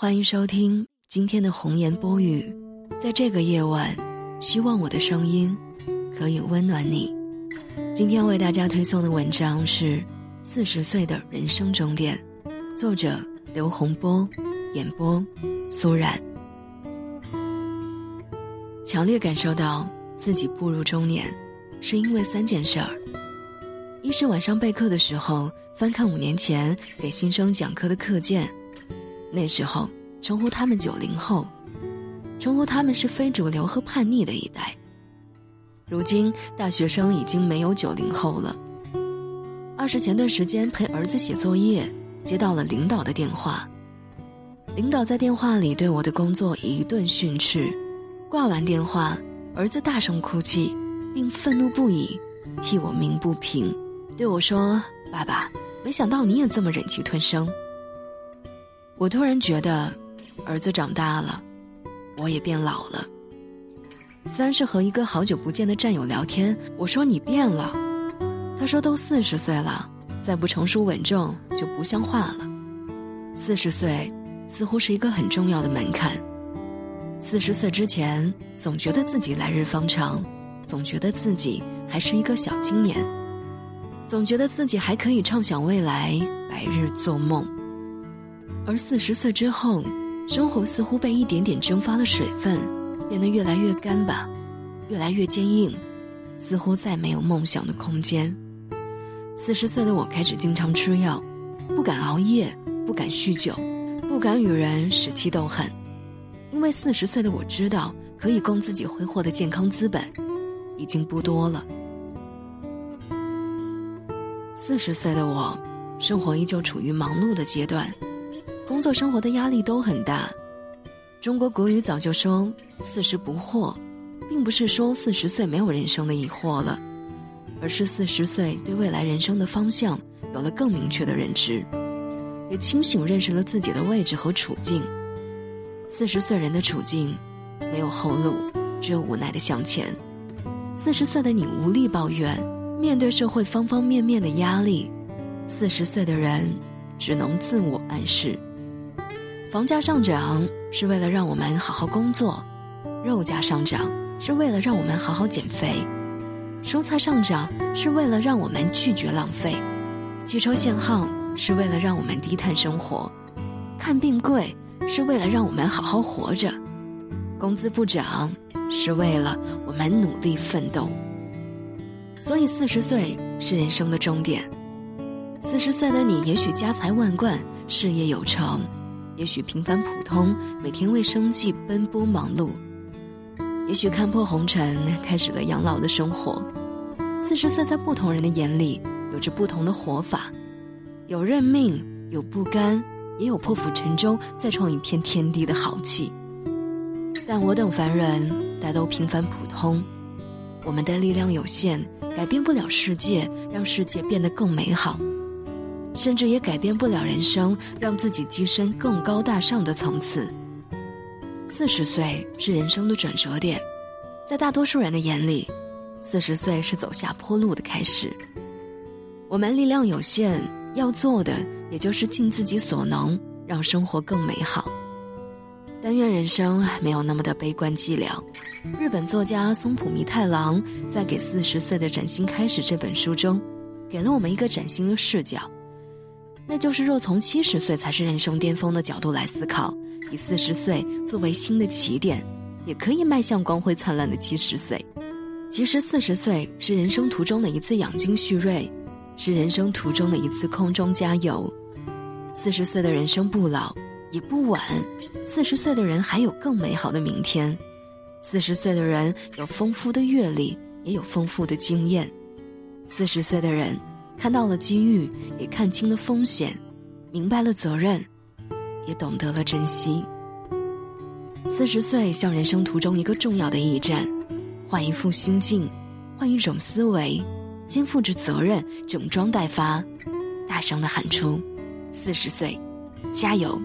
欢迎收听今天的红颜播语，在这个夜晚，希望我的声音可以温暖你。今天为大家推送的文章是《四十岁的人生终点》，作者刘洪波，演播苏然。强烈感受到自己步入中年，是因为三件事儿：一是晚上备课的时候，翻看五年前给新生讲课的课件。那时候称呼他们九零后，称呼他们是非主流和叛逆的一代。如今大学生已经没有九零后了。二是前段时间陪儿子写作业，接到了领导的电话。领导在电话里对我的工作一顿训斥，挂完电话，儿子大声哭泣，并愤怒不已，替我鸣不平，对我说：“爸爸，没想到你也这么忍气吞声。”我突然觉得，儿子长大了，我也变老了。三是和一个好久不见的战友聊天，我说你变了，他说都四十岁了，再不成熟稳重就不像话了。四十岁似乎是一个很重要的门槛。四十岁之前，总觉得自己来日方长，总觉得自己还是一个小青年，总觉得自己还可以畅想未来，白日做梦。而四十岁之后，生活似乎被一点点蒸发了水分，变得越来越干巴，越来越坚硬，似乎再没有梦想的空间。四十岁的我开始经常吃药，不敢熬夜，不敢酗酒，不敢与人使气斗狠，因为四十岁的我知道，可以供自己挥霍的健康资本已经不多了。四十岁的我，生活依旧处于忙碌的阶段。工作生活的压力都很大，中国国语早就说“四十不惑”，并不是说四十岁没有人生的疑惑了，而是四十岁对未来人生的方向有了更明确的认知，也清醒认识了自己的位置和处境。四十岁人的处境，没有后路，只有无奈的向前。四十岁的你无力抱怨，面对社会方方面面的压力，四十岁的人只能自我暗示。房价上涨是为了让我们好好工作，肉价上涨是为了让我们好好减肥，蔬菜上涨是为了让我们拒绝浪费，汽车限号是为了让我们低碳生活，看病贵是为了让我们好好活着，工资不涨是为了我们努力奋斗。所以四十岁是人生的终点，四十岁的你也许家财万贯，事业有成。也许平凡普通，每天为生计奔波忙碌；也许看破红尘，开始了养老的生活。四十岁，在不同人的眼里，有着不同的活法，有认命，有不甘，也有破釜沉舟，再创一片天地的豪气。但我等凡人，大都平凡普通，我们的力量有限，改变不了世界，让世界变得更美好。甚至也改变不了人生，让自己跻身更高大上的层次。四十岁是人生的转折点，在大多数人的眼里，四十岁是走下坡路的开始。我们力量有限，要做的也就是尽自己所能，让生活更美好。但愿人生没有那么的悲观寂寥。日本作家松浦弥太郎在《给四十岁的崭新开始》这本书中，给了我们一个崭新的视角。那就是，若从七十岁才是人生巅峰的角度来思考，以四十岁作为新的起点，也可以迈向光辉灿烂的七十岁。其实，四十岁是人生途中的一次养精蓄锐，是人生途中的一次空中加油。四十岁的人生不老，也不晚。四十岁的人还有更美好的明天。四十岁的人有丰富的阅历，也有丰富的经验。四十岁的人。看到了机遇，也看清了风险，明白了责任，也懂得了珍惜。四十岁像人生途中一个重要的驿站，换一副心境，换一种思维，肩负着责任，整装待发，大声的喊出：“四十岁，加油！”